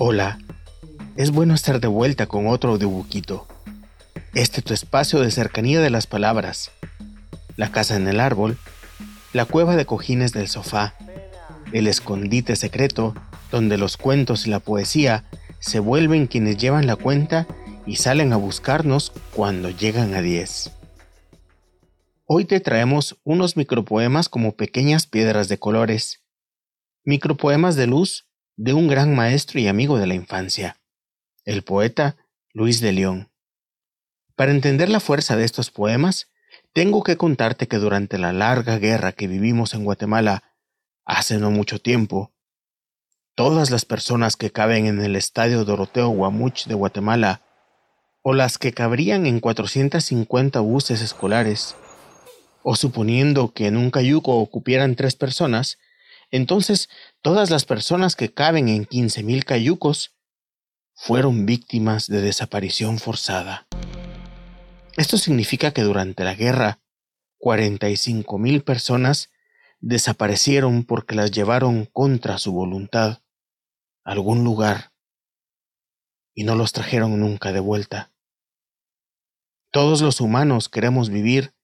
Hola, es bueno estar de vuelta con otro audiobuquito. Este tu espacio de cercanía de las palabras. La casa en el árbol, la cueva de cojines del sofá, el escondite secreto donde los cuentos y la poesía se vuelven quienes llevan la cuenta y salen a buscarnos cuando llegan a 10. Hoy te traemos unos micropoemas como pequeñas piedras de colores, micropoemas de luz de un gran maestro y amigo de la infancia, el poeta Luis de León. Para entender la fuerza de estos poemas, tengo que contarte que durante la larga guerra que vivimos en Guatemala hace no mucho tiempo, todas las personas que caben en el estadio Doroteo Guamuch de Guatemala, o las que cabrían en 450 buses escolares, o suponiendo que en un cayuco ocupieran tres personas, entonces todas las personas que caben en 15.000 cayucos fueron víctimas de desaparición forzada. Esto significa que durante la guerra, 45.000 personas desaparecieron porque las llevaron contra su voluntad a algún lugar y no los trajeron nunca de vuelta. Todos los humanos queremos vivir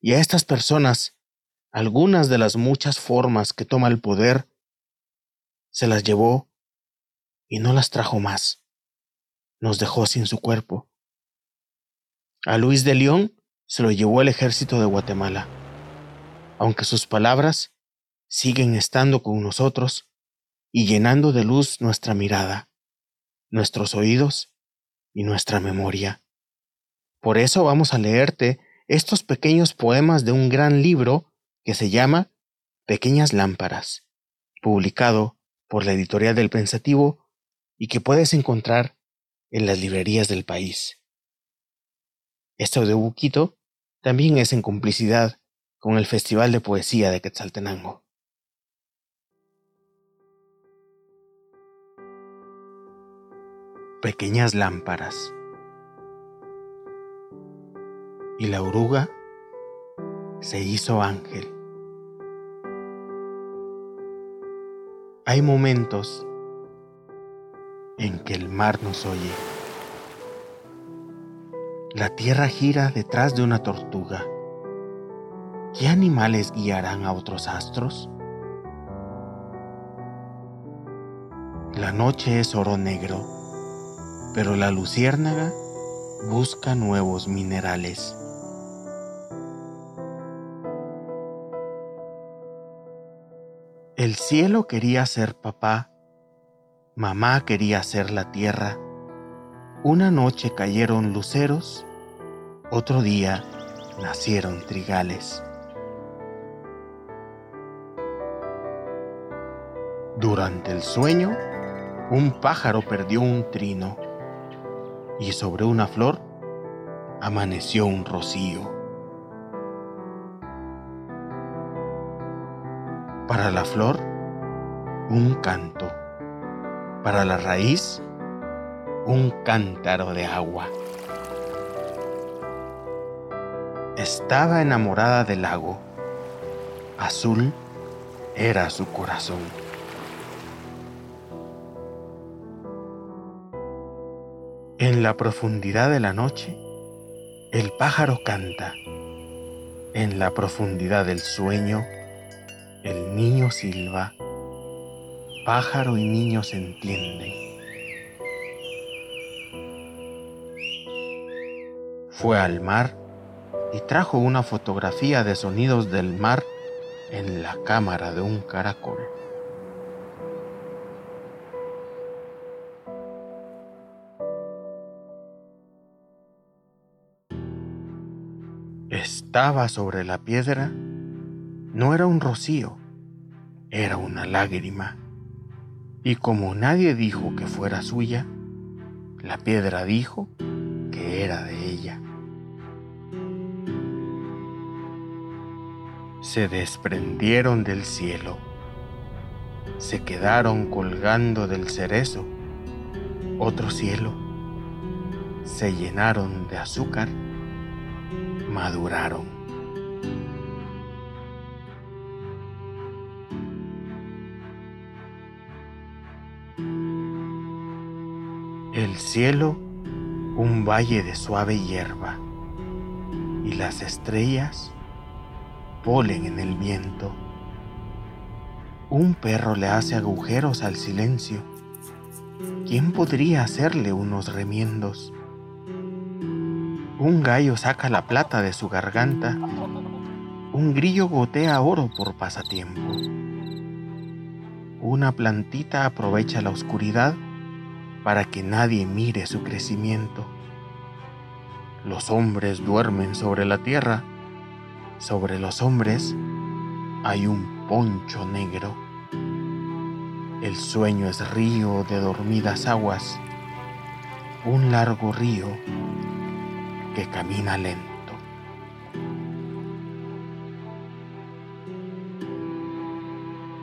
y a estas personas, algunas de las muchas formas que toma el poder, se las llevó y no las trajo más. Nos dejó sin su cuerpo. A Luis de León se lo llevó el ejército de Guatemala aunque sus palabras siguen estando con nosotros y llenando de luz nuestra mirada, nuestros oídos y nuestra memoria. Por eso vamos a leerte estos pequeños poemas de un gran libro que se llama Pequeñas Lámparas, publicado por la editorial del Pensativo y que puedes encontrar en las librerías del país. Este audiobuquito también es en complicidad con el Festival de Poesía de Quetzaltenango. Pequeñas lámparas. Y la oruga se hizo ángel. Hay momentos en que el mar nos oye. La tierra gira detrás de una tortuga ¿Qué animales guiarán a otros astros? La noche es oro negro, pero la luciérnaga busca nuevos minerales. El cielo quería ser papá, mamá quería ser la tierra. Una noche cayeron luceros, otro día nacieron trigales. Durante el sueño, un pájaro perdió un trino y sobre una flor amaneció un rocío. Para la flor, un canto. Para la raíz, un cántaro de agua. Estaba enamorada del lago. Azul era su corazón. En la profundidad de la noche, el pájaro canta. En la profundidad del sueño, el niño silba. Pájaro y niño se entienden. Fue al mar y trajo una fotografía de sonidos del mar en la cámara de un caracol. estaba sobre la piedra no era un rocío, era una lágrima. Y como nadie dijo que fuera suya, la piedra dijo que era de ella. Se desprendieron del cielo, se quedaron colgando del cerezo, otro cielo, se llenaron de azúcar maduraron. El cielo, un valle de suave hierba, y las estrellas, polen en el viento. Un perro le hace agujeros al silencio. ¿Quién podría hacerle unos remiendos? Un gallo saca la plata de su garganta. Un grillo gotea oro por pasatiempo. Una plantita aprovecha la oscuridad para que nadie mire su crecimiento. Los hombres duermen sobre la tierra. Sobre los hombres hay un poncho negro. El sueño es río de dormidas aguas, un largo río que camina lento.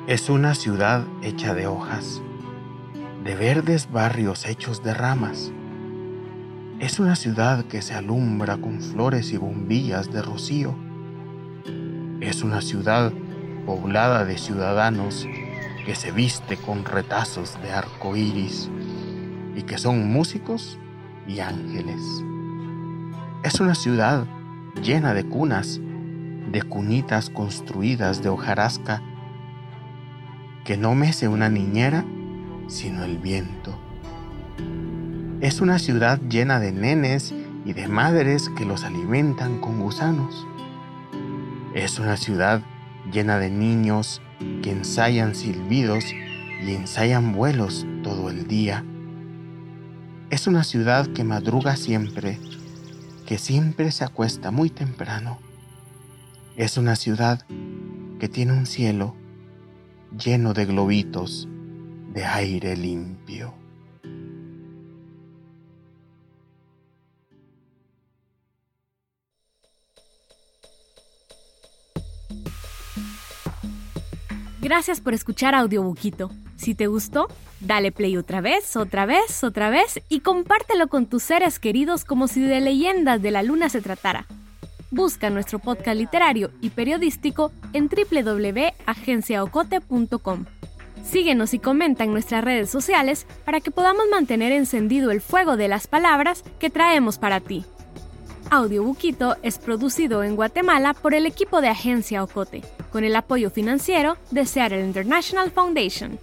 Es una ciudad hecha de hojas, de verdes barrios hechos de ramas. Es una ciudad que se alumbra con flores y bombillas de rocío. Es una ciudad poblada de ciudadanos que se viste con retazos de arco iris y que son músicos y ángeles. Es una ciudad llena de cunas, de cunitas construidas de hojarasca, que no mece una niñera, sino el viento. Es una ciudad llena de nenes y de madres que los alimentan con gusanos. Es una ciudad llena de niños que ensayan silbidos y ensayan vuelos todo el día. Es una ciudad que madruga siempre que siempre se acuesta muy temprano. Es una ciudad que tiene un cielo lleno de globitos de aire limpio. Gracias por escuchar Audiobuquito. Si te gustó, dale play otra vez, otra vez, otra vez y compártelo con tus seres queridos como si de leyendas de la luna se tratara. Busca nuestro podcast literario y periodístico en www.agenciaocote.com. Síguenos y comenta en nuestras redes sociales para que podamos mantener encendido el fuego de las palabras que traemos para ti. Audiobuquito es producido en Guatemala por el equipo de Agencia Ocote, con el apoyo financiero de Seattle International Foundation.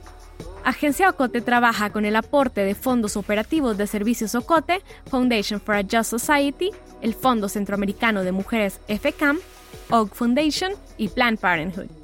Agencia Ocote trabaja con el aporte de fondos operativos de servicios Ocote, Foundation for a Just Society, el Fondo Centroamericano de Mujeres FCAM, OG Foundation y Planned Parenthood.